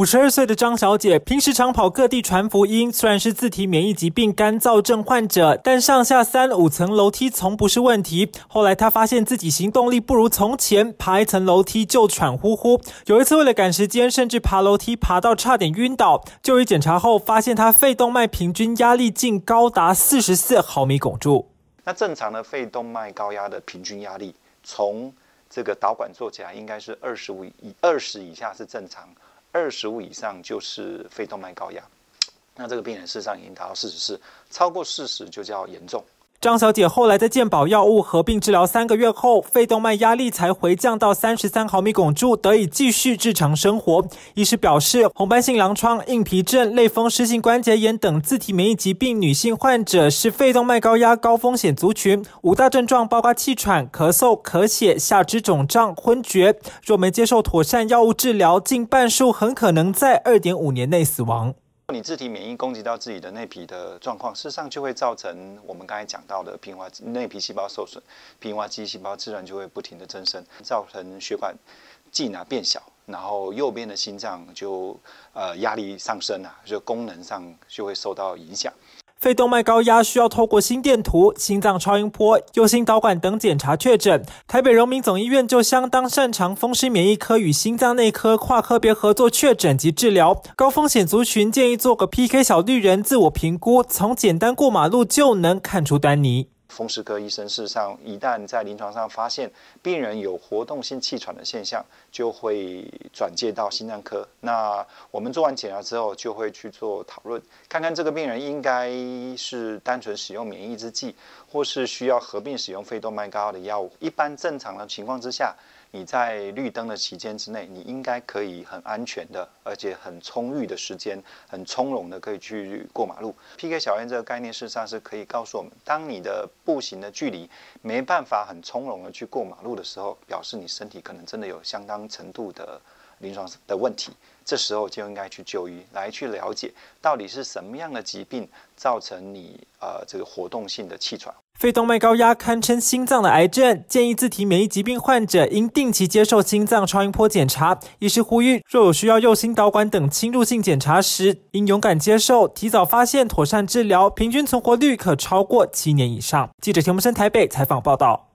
五十二岁的张小姐平时常跑各地传福音，虽然是自体免疫疾病干燥症患者，但上下三五层楼梯从不是问题。后来她发现自己行动力不如从前，爬一层楼梯就喘呼呼。有一次为了赶时间，甚至爬楼梯爬到差点晕倒。就医检查后发现她肺动脉平均压力竟高达四十四毫米汞柱。那正常的肺动脉高压的平均压力，从这个导管做起来应该是二十五以二十以下是正常。二十五以上就是肺动脉高压，那这个病人事实上已经达到四十四，超过四十就叫严重。张小姐后来在健保药物合并治疗三个月后，肺动脉压力才回降到三十三毫米汞柱，得以继续日常生活。医师表示，红斑性狼疮、硬皮症、类风湿性关节炎等自体免疫疾病女性患者是肺动脉高压高风险族群。五大症状包括气喘、咳嗽、咳血、下肢肿胀、昏厥。若没接受妥善药物治疗，近半数很可能在二点五年内死亡。你自体免疫攻击到自己的内皮的状况，事实上就会造成我们刚才讲到的平滑内皮细胞受损，平滑肌细胞自然就会不停的增生，造成血管径啊变小，然后右边的心脏就呃压力上升啊，就功能上就会受到影响。肺动脉高压需要透过心电图、心脏超音波、右心导管等检查确诊。台北荣民总医院就相当擅长风湿免疫科与心脏内科跨科别合作确诊及治疗高风险族群，建议做个 PK 小绿人自我评估，从简单过马路就能看出端倪。风湿科医生事实上，一旦在临床上发现病人有活动性气喘的现象，就会转介到心脏科。那我们做完检查之后，就会去做讨论，看看这个病人应该是单纯使用免疫制剂，或是需要合并使用肺动脉高压的药物。一般正常的情况之下。你在绿灯的期间之内，你应该可以很安全的，而且很充裕的时间，很从容的可以去过马路。PK 小院这个概念，事实上是可以告诉我们，当你的步行的距离没办法很从容的去过马路的时候，表示你身体可能真的有相当程度的临床的问题。这时候就应该去就医，来去了解到底是什么样的疾病造成你呃这个活动性的气喘。肺动脉高压堪称心脏的癌症，建议自体免疫疾病患者应定期接受心脏超音波检查。医师呼吁，若有需要右心导管等侵入性检查时，应勇敢接受，提早发现，妥善治疗，平均存活率可超过七年以上。记者田木生台北采访报道。